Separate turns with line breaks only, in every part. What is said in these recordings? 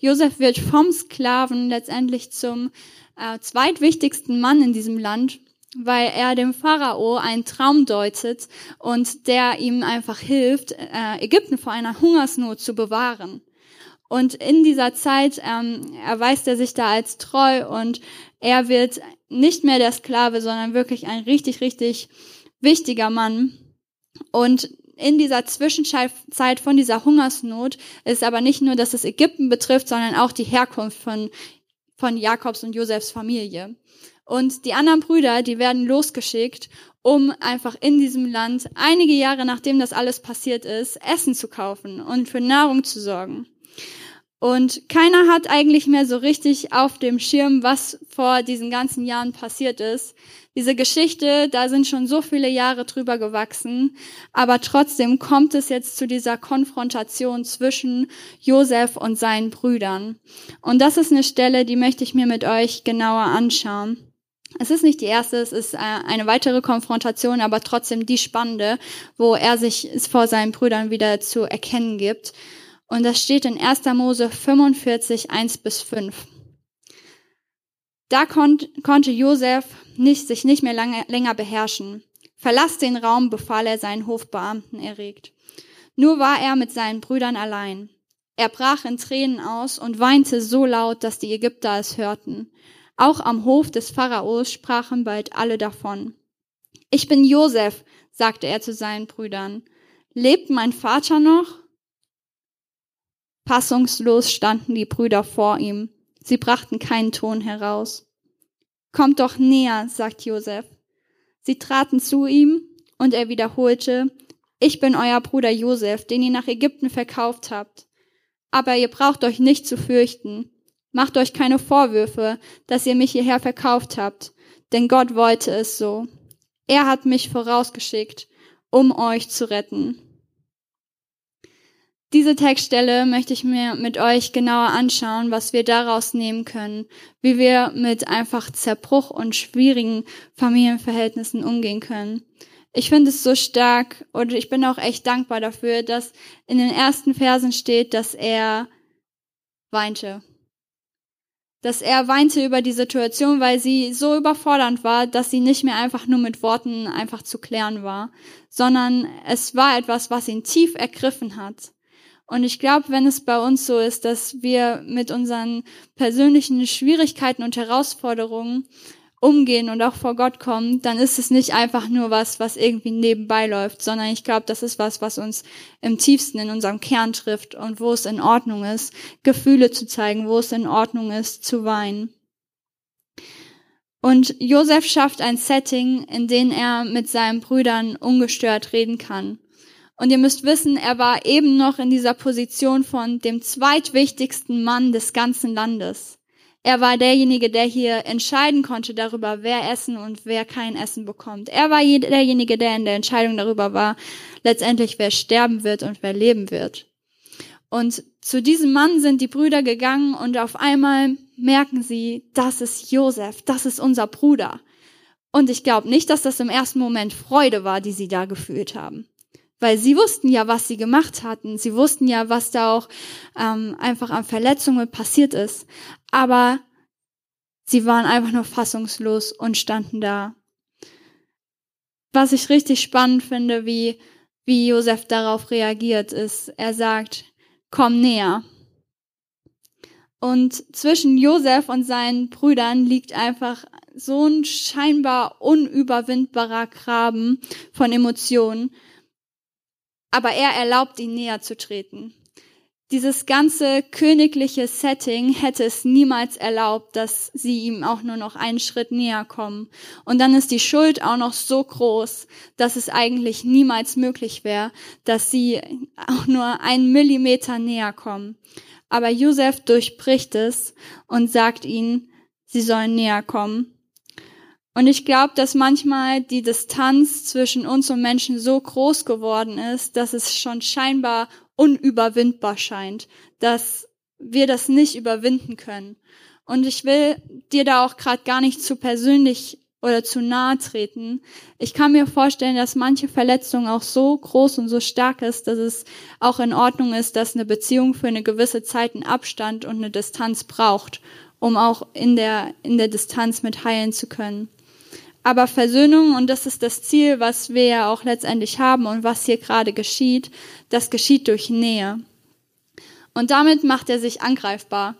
Josef wird vom Sklaven letztendlich zum äh, zweitwichtigsten Mann in diesem Land, weil er dem Pharao einen Traum deutet und der ihm einfach hilft, äh, Ägypten vor einer Hungersnot zu bewahren. Und in dieser Zeit ähm, erweist er sich da als treu und er wird nicht mehr der Sklave, sondern wirklich ein richtig, richtig wichtiger Mann. Und in dieser Zwischenzeit von dieser Hungersnot ist aber nicht nur, dass es Ägypten betrifft, sondern auch die Herkunft von, von Jakobs und Josefs Familie. Und die anderen Brüder, die werden losgeschickt, um einfach in diesem Land einige Jahre nachdem das alles passiert ist, Essen zu kaufen und für Nahrung zu sorgen. Und keiner hat eigentlich mehr so richtig auf dem Schirm, was vor diesen ganzen Jahren passiert ist. Diese Geschichte, da sind schon so viele Jahre drüber gewachsen, aber trotzdem kommt es jetzt zu dieser Konfrontation zwischen Josef und seinen Brüdern. Und das ist eine Stelle, die möchte ich mir mit euch genauer anschauen. Es ist nicht die erste, es ist äh, eine weitere Konfrontation, aber trotzdem die spannende, wo er sich vor seinen Brüdern wieder zu erkennen gibt. Und das steht in 1. Mose 45, 1 bis 5. Da kon konnte Josef nicht, sich nicht mehr lange, länger beherrschen. Verlass den Raum, befahl er seinen Hofbeamten erregt. Nur war er mit seinen Brüdern allein. Er brach in Tränen aus und weinte so laut, dass die Ägypter es hörten. Auch am Hof des Pharaos sprachen bald alle davon. Ich bin Josef, sagte er zu seinen Brüdern. Lebt mein Vater noch? Fassungslos standen die Brüder vor ihm. Sie brachten keinen Ton heraus. Kommt doch näher, sagt Josef. Sie traten zu ihm, und er wiederholte, ich bin euer Bruder Josef, den ihr nach Ägypten verkauft habt. Aber ihr braucht euch nicht zu fürchten. Macht euch keine Vorwürfe, dass ihr mich hierher verkauft habt, denn Gott wollte es so. Er hat mich vorausgeschickt, um euch zu retten. Diese Textstelle möchte ich mir mit euch genauer anschauen, was wir daraus nehmen können, wie wir mit einfach Zerbruch und schwierigen Familienverhältnissen umgehen können. Ich finde es so stark und ich bin auch echt dankbar dafür, dass in den ersten Versen steht, dass er weinte. Dass er weinte über die Situation, weil sie so überfordernd war, dass sie nicht mehr einfach nur mit Worten einfach zu klären war, sondern es war etwas, was ihn tief ergriffen hat. Und ich glaube, wenn es bei uns so ist, dass wir mit unseren persönlichen Schwierigkeiten und Herausforderungen umgehen und auch vor Gott kommen, dann ist es nicht einfach nur was, was irgendwie nebenbei läuft, sondern ich glaube, das ist was, was uns im tiefsten in unserem Kern trifft und wo es in Ordnung ist, Gefühle zu zeigen, wo es in Ordnung ist, zu weinen. Und Josef schafft ein Setting, in dem er mit seinen Brüdern ungestört reden kann. Und ihr müsst wissen, er war eben noch in dieser Position von dem zweitwichtigsten Mann des ganzen Landes. Er war derjenige, der hier entscheiden konnte darüber, wer Essen und wer kein Essen bekommt. Er war derjenige, der in der Entscheidung darüber war, letztendlich wer sterben wird und wer leben wird. Und zu diesem Mann sind die Brüder gegangen und auf einmal merken sie, das ist Josef, das ist unser Bruder. Und ich glaube nicht, dass das im ersten Moment Freude war, die sie da gefühlt haben weil sie wussten ja, was sie gemacht hatten. Sie wussten ja, was da auch ähm, einfach an Verletzungen passiert ist. Aber sie waren einfach nur fassungslos und standen da. Was ich richtig spannend finde, wie, wie Josef darauf reagiert, ist, er sagt, komm näher. Und zwischen Josef und seinen Brüdern liegt einfach so ein scheinbar unüberwindbarer Graben von Emotionen, aber er erlaubt ihn näher zu treten. Dieses ganze königliche Setting hätte es niemals erlaubt, dass sie ihm auch nur noch einen Schritt näher kommen. Und dann ist die Schuld auch noch so groß, dass es eigentlich niemals möglich wäre, dass sie auch nur einen Millimeter näher kommen. Aber Josef durchbricht es und sagt ihnen, sie sollen näher kommen. Und ich glaube, dass manchmal die Distanz zwischen uns und Menschen so groß geworden ist, dass es schon scheinbar unüberwindbar scheint, dass wir das nicht überwinden können. Und ich will dir da auch gerade gar nicht zu persönlich oder zu nahe treten. Ich kann mir vorstellen, dass manche Verletzung auch so groß und so stark ist, dass es auch in Ordnung ist, dass eine Beziehung für eine gewisse Zeit einen Abstand und eine Distanz braucht, um auch in der, in der Distanz mit heilen zu können. Aber Versöhnung, und das ist das Ziel, was wir ja auch letztendlich haben und was hier gerade geschieht, das geschieht durch Nähe. Und damit macht er sich angreifbar.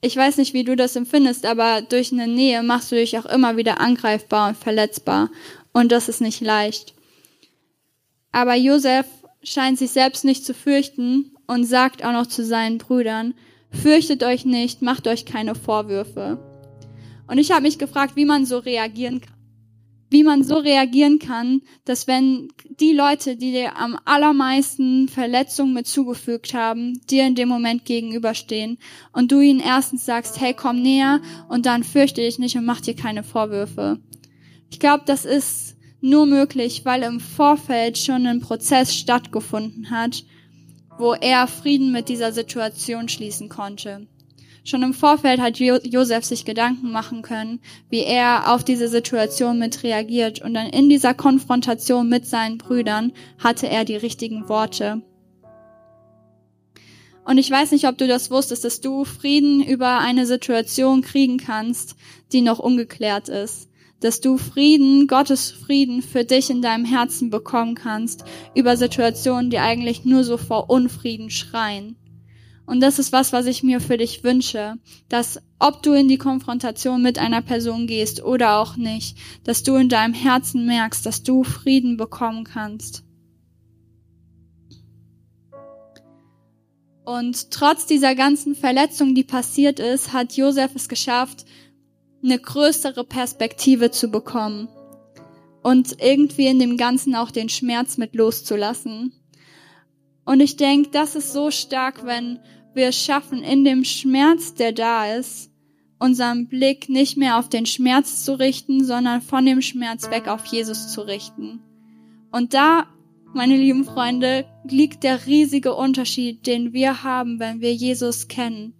Ich weiß nicht, wie du das empfindest, aber durch eine Nähe machst du dich auch immer wieder angreifbar und verletzbar. Und das ist nicht leicht. Aber Josef scheint sich selbst nicht zu fürchten und sagt auch noch zu seinen Brüdern, fürchtet euch nicht, macht euch keine Vorwürfe. Und ich habe mich gefragt, wie man so reagieren kann. Wie man so reagieren kann, dass wenn die Leute, die dir am allermeisten Verletzungen mit zugefügt haben, dir in dem Moment gegenüberstehen und du ihnen erstens sagst, hey, komm näher und dann fürchte dich nicht und mach dir keine Vorwürfe. Ich glaube, das ist nur möglich, weil im Vorfeld schon ein Prozess stattgefunden hat, wo er Frieden mit dieser Situation schließen konnte. Schon im Vorfeld hat Josef sich Gedanken machen können, wie er auf diese Situation mit reagiert. Und dann in dieser Konfrontation mit seinen Brüdern hatte er die richtigen Worte. Und ich weiß nicht, ob du das wusstest, dass du Frieden über eine Situation kriegen kannst, die noch ungeklärt ist. Dass du Frieden, Gottes Frieden für dich in deinem Herzen bekommen kannst über Situationen, die eigentlich nur so vor Unfrieden schreien. Und das ist was, was ich mir für dich wünsche, dass ob du in die Konfrontation mit einer Person gehst oder auch nicht, dass du in deinem Herzen merkst, dass du Frieden bekommen kannst. Und trotz dieser ganzen Verletzung, die passiert ist, hat Josef es geschafft, eine größere Perspektive zu bekommen und irgendwie in dem Ganzen auch den Schmerz mit loszulassen. Und ich denke, das ist so stark, wenn wir es schaffen, in dem Schmerz, der da ist, unseren Blick nicht mehr auf den Schmerz zu richten, sondern von dem Schmerz weg auf Jesus zu richten. Und da, meine lieben Freunde, liegt der riesige Unterschied, den wir haben, wenn wir Jesus kennen,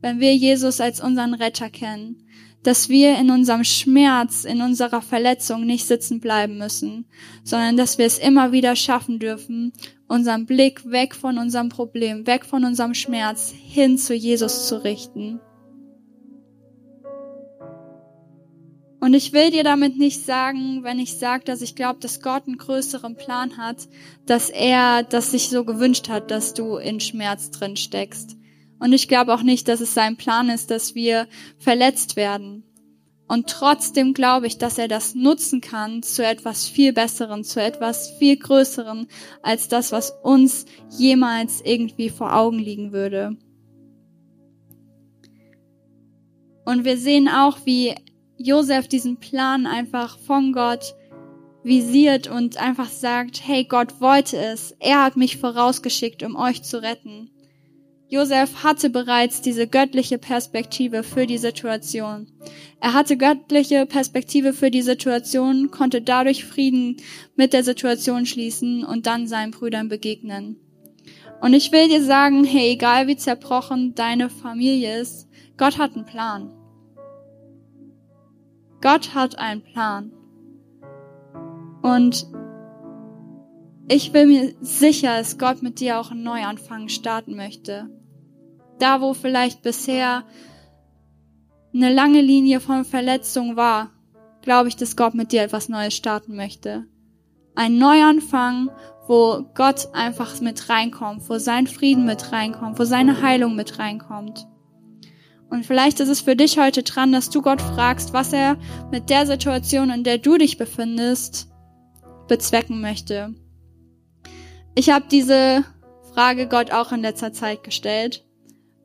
wenn wir Jesus als unseren Retter kennen dass wir in unserem Schmerz, in unserer Verletzung nicht sitzen bleiben müssen, sondern dass wir es immer wieder schaffen dürfen, unseren Blick weg von unserem Problem, weg von unserem Schmerz hin zu Jesus zu richten. Und ich will dir damit nicht sagen, wenn ich sage, dass ich glaube, dass Gott einen größeren Plan hat, dass er das sich so gewünscht hat, dass du in Schmerz drin steckst. Und ich glaube auch nicht, dass es sein Plan ist, dass wir verletzt werden. Und trotzdem glaube ich, dass er das nutzen kann zu etwas viel Besseren, zu etwas viel Größeren als das, was uns jemals irgendwie vor Augen liegen würde. Und wir sehen auch, wie Josef diesen Plan einfach von Gott visiert und einfach sagt, hey, Gott wollte es. Er hat mich vorausgeschickt, um euch zu retten. Josef hatte bereits diese göttliche Perspektive für die Situation. Er hatte göttliche Perspektive für die Situation, konnte dadurch Frieden mit der Situation schließen und dann seinen Brüdern begegnen. Und ich will dir sagen, hey, egal wie zerbrochen deine Familie ist, Gott hat einen Plan. Gott hat einen Plan. Und ich bin mir sicher, dass Gott mit dir auch einen Neuanfang starten möchte. Da, wo vielleicht bisher eine lange Linie von Verletzung war, glaube ich, dass Gott mit dir etwas Neues starten möchte. Ein Neuanfang, wo Gott einfach mit reinkommt, wo sein Frieden mit reinkommt, wo seine Heilung mit reinkommt. Und vielleicht ist es für dich heute dran, dass du Gott fragst, was er mit der Situation, in der du dich befindest, bezwecken möchte. Ich habe diese Frage Gott auch in letzter Zeit gestellt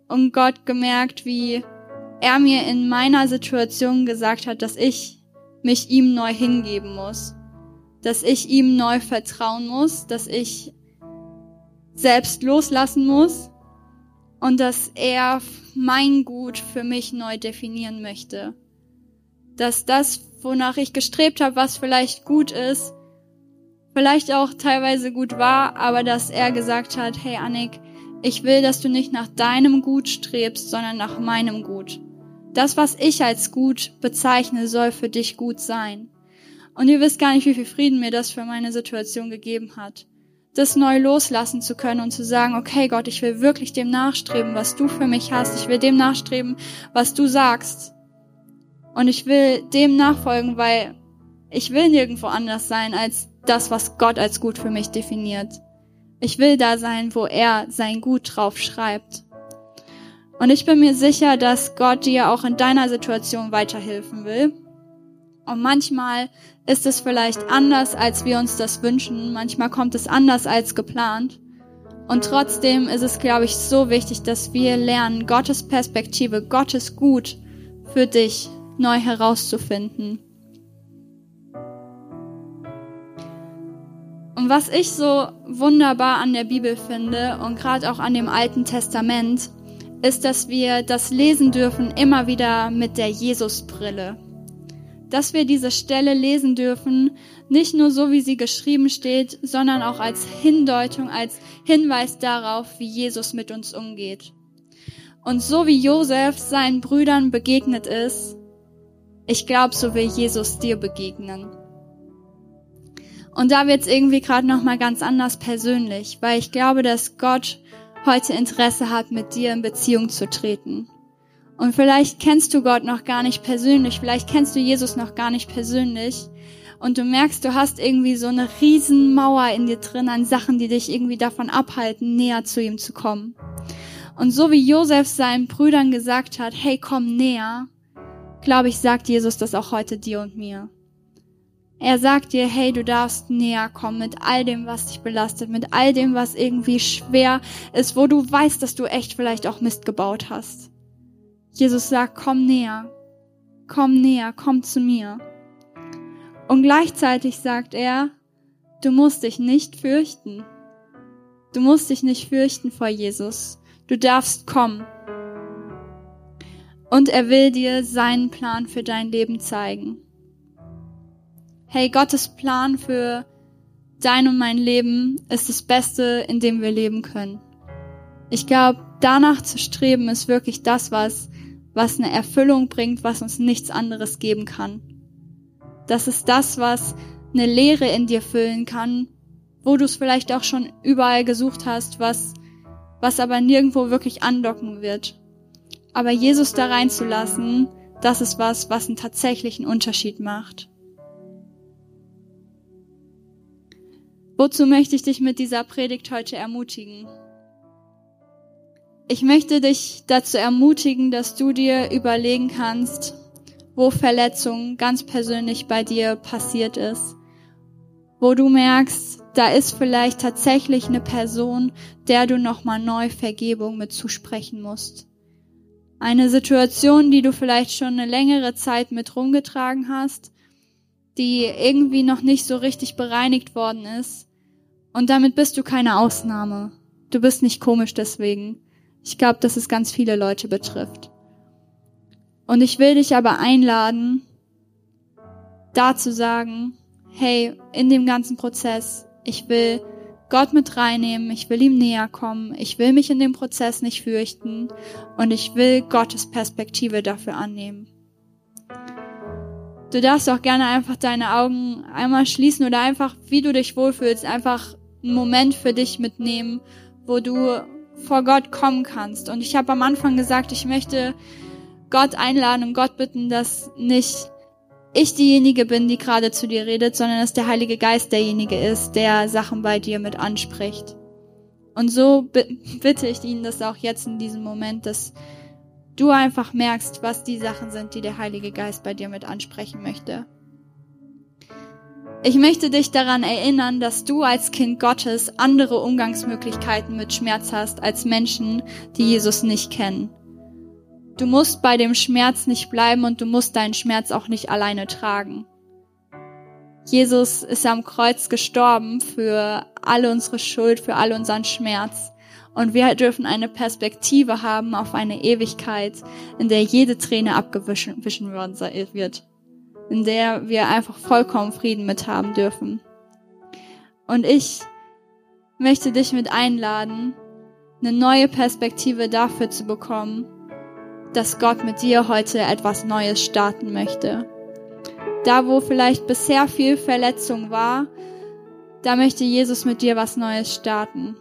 und Gott gemerkt, wie er mir in meiner Situation gesagt hat, dass ich mich ihm neu hingeben muss, dass ich ihm neu vertrauen muss, dass ich selbst loslassen muss und dass er mein Gut für mich neu definieren möchte. Dass das, wonach ich gestrebt habe, was vielleicht gut ist, vielleicht auch teilweise gut war, aber dass er gesagt hat, hey Annik, ich will, dass du nicht nach deinem Gut strebst, sondern nach meinem Gut. Das, was ich als gut bezeichne, soll für dich gut sein. Und ihr wisst gar nicht, wie viel Frieden mir das für meine Situation gegeben hat. Das neu loslassen zu können und zu sagen, okay Gott, ich will wirklich dem nachstreben, was du für mich hast. Ich will dem nachstreben, was du sagst. Und ich will dem nachfolgen, weil ich will nirgendwo anders sein als das, was Gott als gut für mich definiert. Ich will da sein, wo er sein Gut drauf schreibt. Und ich bin mir sicher, dass Gott dir auch in deiner Situation weiterhelfen will. Und manchmal ist es vielleicht anders, als wir uns das wünschen. Manchmal kommt es anders als geplant. Und trotzdem ist es, glaube ich, so wichtig, dass wir lernen, Gottes Perspektive, Gottes Gut für dich neu herauszufinden. Und was ich so wunderbar an der Bibel finde und gerade auch an dem Alten Testament, ist, dass wir das lesen dürfen immer wieder mit der Jesusbrille. Dass wir diese Stelle lesen dürfen, nicht nur so, wie sie geschrieben steht, sondern auch als Hindeutung, als Hinweis darauf, wie Jesus mit uns umgeht. Und so wie Josef seinen Brüdern begegnet ist, ich glaube, so will Jesus dir begegnen. Und da wird's irgendwie gerade noch mal ganz anders persönlich, weil ich glaube, dass Gott heute Interesse hat, mit dir in Beziehung zu treten. Und vielleicht kennst du Gott noch gar nicht persönlich, vielleicht kennst du Jesus noch gar nicht persönlich und du merkst, du hast irgendwie so eine riesen Mauer in dir drin an Sachen, die dich irgendwie davon abhalten, näher zu ihm zu kommen. Und so wie Josef seinen Brüdern gesagt hat, hey, komm näher, glaube ich, sagt Jesus das auch heute dir und mir. Er sagt dir, hey, du darfst näher kommen mit all dem, was dich belastet, mit all dem, was irgendwie schwer ist, wo du weißt, dass du echt vielleicht auch Mist gebaut hast. Jesus sagt, komm näher, komm näher, komm zu mir. Und gleichzeitig sagt er, du musst dich nicht fürchten. Du musst dich nicht fürchten vor Jesus. Du darfst kommen. Und er will dir seinen Plan für dein Leben zeigen hey, Gottes Plan für dein und mein Leben ist das Beste, in dem wir leben können. Ich glaube, danach zu streben ist wirklich das, was, was eine Erfüllung bringt, was uns nichts anderes geben kann. Das ist das, was eine Leere in dir füllen kann, wo du es vielleicht auch schon überall gesucht hast, was, was aber nirgendwo wirklich andocken wird. Aber Jesus da reinzulassen, das ist was, was einen tatsächlichen Unterschied macht. Wozu möchte ich dich mit dieser Predigt heute ermutigen? Ich möchte dich dazu ermutigen, dass du dir überlegen kannst, wo Verletzung ganz persönlich bei dir passiert ist, wo du merkst, da ist vielleicht tatsächlich eine Person, der du nochmal neu Vergebung mit zusprechen musst. Eine Situation, die du vielleicht schon eine längere Zeit mit rumgetragen hast, die irgendwie noch nicht so richtig bereinigt worden ist und damit bist du keine Ausnahme. Du bist nicht komisch deswegen. Ich glaube, dass es ganz viele Leute betrifft. Und ich will dich aber einladen, da zu sagen, hey, in dem ganzen Prozess, ich will Gott mit reinnehmen, ich will ihm näher kommen, ich will mich in dem Prozess nicht fürchten und ich will Gottes Perspektive dafür annehmen. Du darfst auch gerne einfach deine Augen einmal schließen oder einfach, wie du dich wohlfühlst, einfach einen Moment für dich mitnehmen, wo du vor Gott kommen kannst. Und ich habe am Anfang gesagt, ich möchte Gott einladen und Gott bitten, dass nicht ich diejenige bin, die gerade zu dir redet, sondern dass der Heilige Geist derjenige ist, der Sachen bei dir mit anspricht. Und so bitte ich ihn das auch jetzt in diesem Moment, dass du einfach merkst, was die Sachen sind, die der Heilige Geist bei dir mit ansprechen möchte. Ich möchte dich daran erinnern, dass du als Kind Gottes andere Umgangsmöglichkeiten mit Schmerz hast als Menschen, die Jesus nicht kennen. Du musst bei dem Schmerz nicht bleiben und du musst deinen Schmerz auch nicht alleine tragen. Jesus ist am Kreuz gestorben für alle unsere Schuld, für all unseren Schmerz. Und wir dürfen eine Perspektive haben auf eine Ewigkeit, in der jede Träne abgewischen wird in der wir einfach vollkommen Frieden mit haben dürfen. Und ich möchte dich mit einladen, eine neue Perspektive dafür zu bekommen, dass Gott mit dir heute etwas Neues starten möchte. Da, wo vielleicht bisher viel Verletzung war, da möchte Jesus mit dir was Neues starten.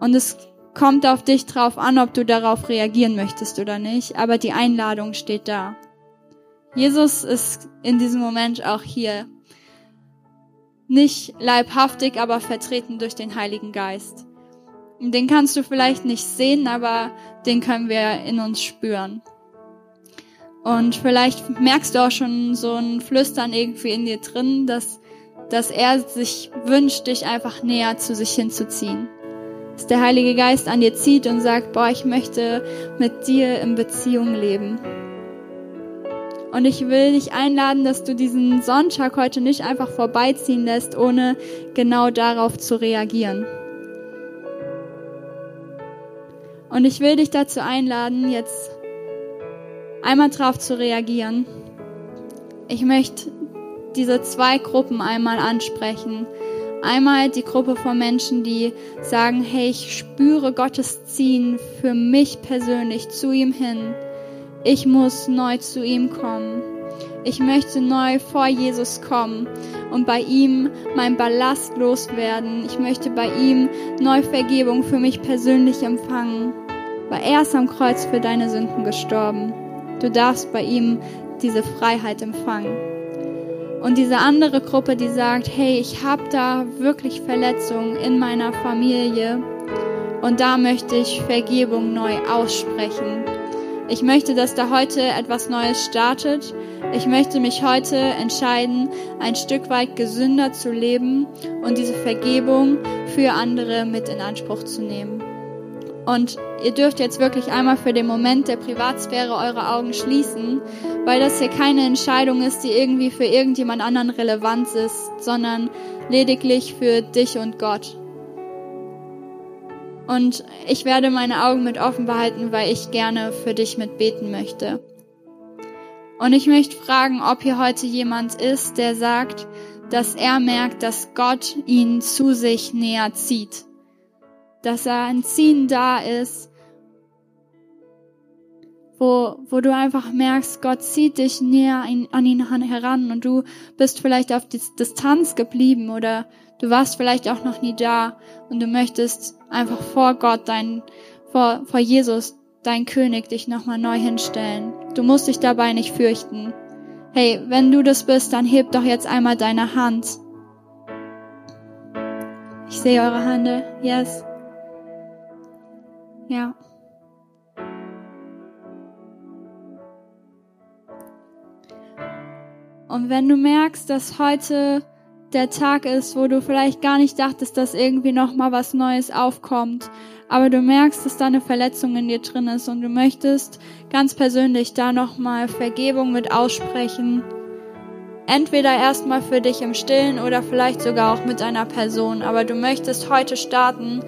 Und es kommt auf dich drauf an, ob du darauf reagieren möchtest oder nicht, aber die Einladung steht da. Jesus ist in diesem Moment auch hier. Nicht leibhaftig, aber vertreten durch den Heiligen Geist. Den kannst du vielleicht nicht sehen, aber den können wir in uns spüren. Und vielleicht merkst du auch schon so ein Flüstern irgendwie in dir drin, dass, dass er sich wünscht, dich einfach näher zu sich hinzuziehen. Dass der Heilige Geist an dir zieht und sagt, boah, ich möchte mit dir in Beziehung leben. Und ich will dich einladen, dass du diesen Sonntag heute nicht einfach vorbeiziehen lässt, ohne genau darauf zu reagieren. Und ich will dich dazu einladen, jetzt einmal drauf zu reagieren. Ich möchte diese zwei Gruppen einmal ansprechen. Einmal die Gruppe von Menschen, die sagen, hey, ich spüre Gottes Ziehen für mich persönlich zu ihm hin. Ich muss neu zu ihm kommen. Ich möchte neu vor Jesus kommen und bei ihm mein Ballast loswerden. Ich möchte bei ihm neu Vergebung für mich persönlich empfangen weil er ist am Kreuz für deine Sünden gestorben. Du darfst bei ihm diese Freiheit empfangen. Und diese andere Gruppe, die sagt, hey, ich habe da wirklich Verletzungen in meiner Familie und da möchte ich Vergebung neu aussprechen. Ich möchte, dass da heute etwas Neues startet. Ich möchte mich heute entscheiden, ein Stück weit gesünder zu leben und diese Vergebung für andere mit in Anspruch zu nehmen. Und ihr dürft jetzt wirklich einmal für den Moment der Privatsphäre eure Augen schließen, weil das hier keine Entscheidung ist, die irgendwie für irgendjemand anderen relevant ist, sondern lediglich für dich und Gott. Und ich werde meine Augen mit offen behalten, weil ich gerne für dich mitbeten möchte. Und ich möchte fragen, ob hier heute jemand ist, der sagt, dass er merkt, dass Gott ihn zu sich näher zieht dass da ein Ziehen da ist, wo, wo du einfach merkst, Gott zieht dich näher an ihn heran und du bist vielleicht auf Distanz geblieben oder du warst vielleicht auch noch nie da und du möchtest einfach vor Gott, dein, vor, vor Jesus, dein König, dich nochmal neu hinstellen. Du musst dich dabei nicht fürchten. Hey, wenn du das bist, dann heb doch jetzt einmal deine Hand. Ich sehe eure Hände. Yes. Ja. Und wenn du merkst, dass heute der Tag ist, wo du vielleicht gar nicht dachtest, dass irgendwie noch mal was Neues aufkommt, aber du merkst, dass da eine Verletzung in dir drin ist und du möchtest ganz persönlich da noch mal Vergebung mit aussprechen, entweder erstmal für dich im Stillen oder vielleicht sogar auch mit einer Person, aber du möchtest heute starten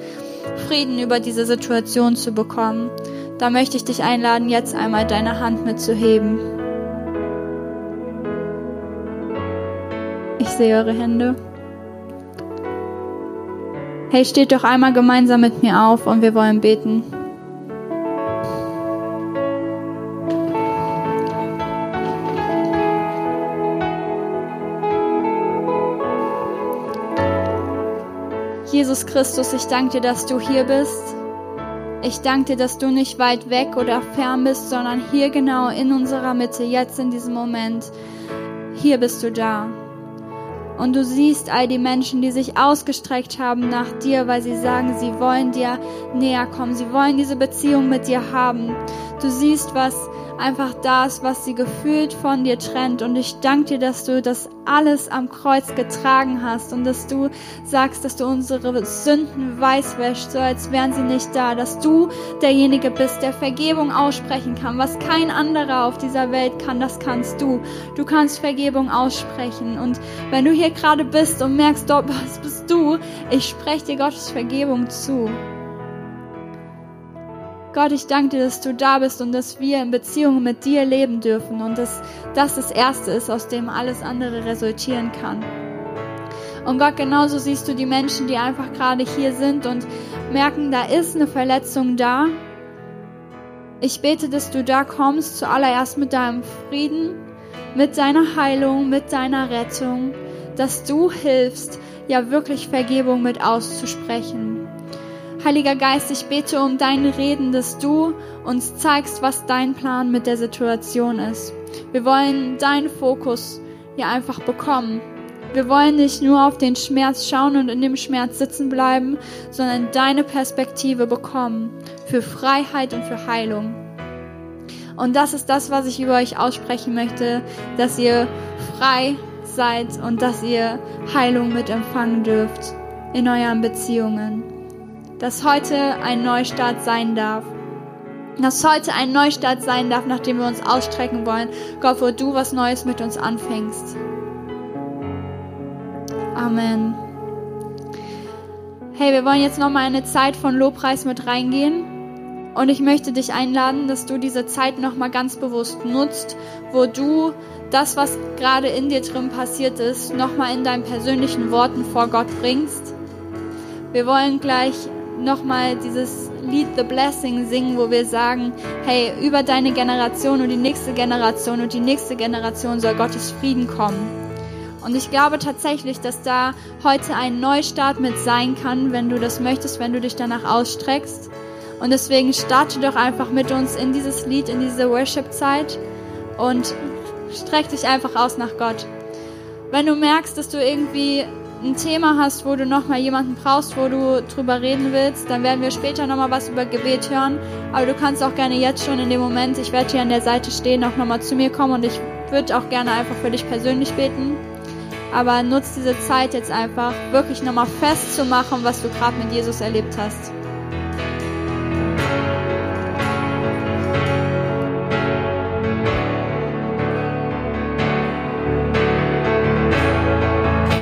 Frieden über diese Situation zu bekommen, da möchte ich dich einladen, jetzt einmal deine Hand mitzuheben. Sehe eure Hände. Hey, steht doch einmal gemeinsam mit mir auf und wir wollen beten. Jesus Christus, ich danke dir, dass du hier bist. Ich danke dir, dass du nicht weit weg oder fern bist, sondern hier genau in unserer Mitte, jetzt in diesem Moment. Hier bist du da. Und du siehst all die Menschen, die sich ausgestreckt haben nach dir, weil sie sagen, sie wollen dir näher kommen, sie wollen diese Beziehung mit dir haben. Du siehst, was einfach das, was sie gefühlt von dir trennt. Und ich danke dir, dass du das alles am Kreuz getragen hast und dass du sagst, dass du unsere Sünden weiß wäscht, so als wären sie nicht da, dass du derjenige bist, der Vergebung aussprechen kann. Was kein anderer auf dieser Welt kann, das kannst du. Du kannst Vergebung aussprechen. Und wenn du hier gerade bist und merkst, dort was bist du, ich spreche dir Gottes Vergebung zu. Gott, ich danke dir, dass du da bist und dass wir in Beziehung mit dir leben dürfen und dass das das Erste ist, aus dem alles andere resultieren kann. Und Gott, genauso siehst du die Menschen, die einfach gerade hier sind und merken, da ist eine Verletzung da. Ich bete, dass du da kommst, zuallererst mit deinem Frieden, mit deiner Heilung, mit deiner Rettung, dass du hilfst, ja wirklich Vergebung mit auszusprechen. Heiliger Geist, ich bete um deine Reden, dass du uns zeigst, was dein Plan mit der Situation ist. Wir wollen deinen Fokus ja einfach bekommen. Wir wollen nicht nur auf den Schmerz schauen und in dem Schmerz sitzen bleiben, sondern deine Perspektive bekommen für Freiheit und für Heilung. Und das ist das, was ich über euch aussprechen möchte, dass ihr frei seid und dass ihr Heilung mit empfangen dürft in euren Beziehungen. Dass heute ein Neustart sein darf. Dass heute ein Neustart sein darf, nachdem wir uns ausstrecken wollen. Gott, wo du was Neues mit uns anfängst. Amen. Hey, wir wollen jetzt noch mal eine Zeit von Lobpreis mit reingehen. Und ich möchte dich einladen, dass du diese Zeit noch mal ganz bewusst nutzt, wo du das, was gerade in dir drin passiert ist, noch mal in deinen persönlichen Worten vor Gott bringst. Wir wollen gleich noch mal dieses Lied The Blessing singen, wo wir sagen, hey, über deine Generation und die nächste Generation und die nächste Generation soll Gottes Frieden kommen. Und ich glaube tatsächlich, dass da heute ein Neustart mit sein kann, wenn du das möchtest, wenn du dich danach ausstreckst. Und deswegen starte doch einfach mit uns in dieses Lied, in diese Worship-Zeit und streck dich einfach aus nach Gott. Wenn du merkst, dass du irgendwie ein Thema hast, wo du nochmal jemanden brauchst, wo du drüber reden willst, dann werden wir später nochmal was über Gebet hören. Aber du kannst auch gerne jetzt schon in dem Moment, ich werde hier an der Seite stehen, auch nochmal zu mir kommen und ich würde auch gerne einfach für dich persönlich beten. Aber nutz diese Zeit jetzt einfach, wirklich nochmal festzumachen, was du gerade mit Jesus erlebt hast.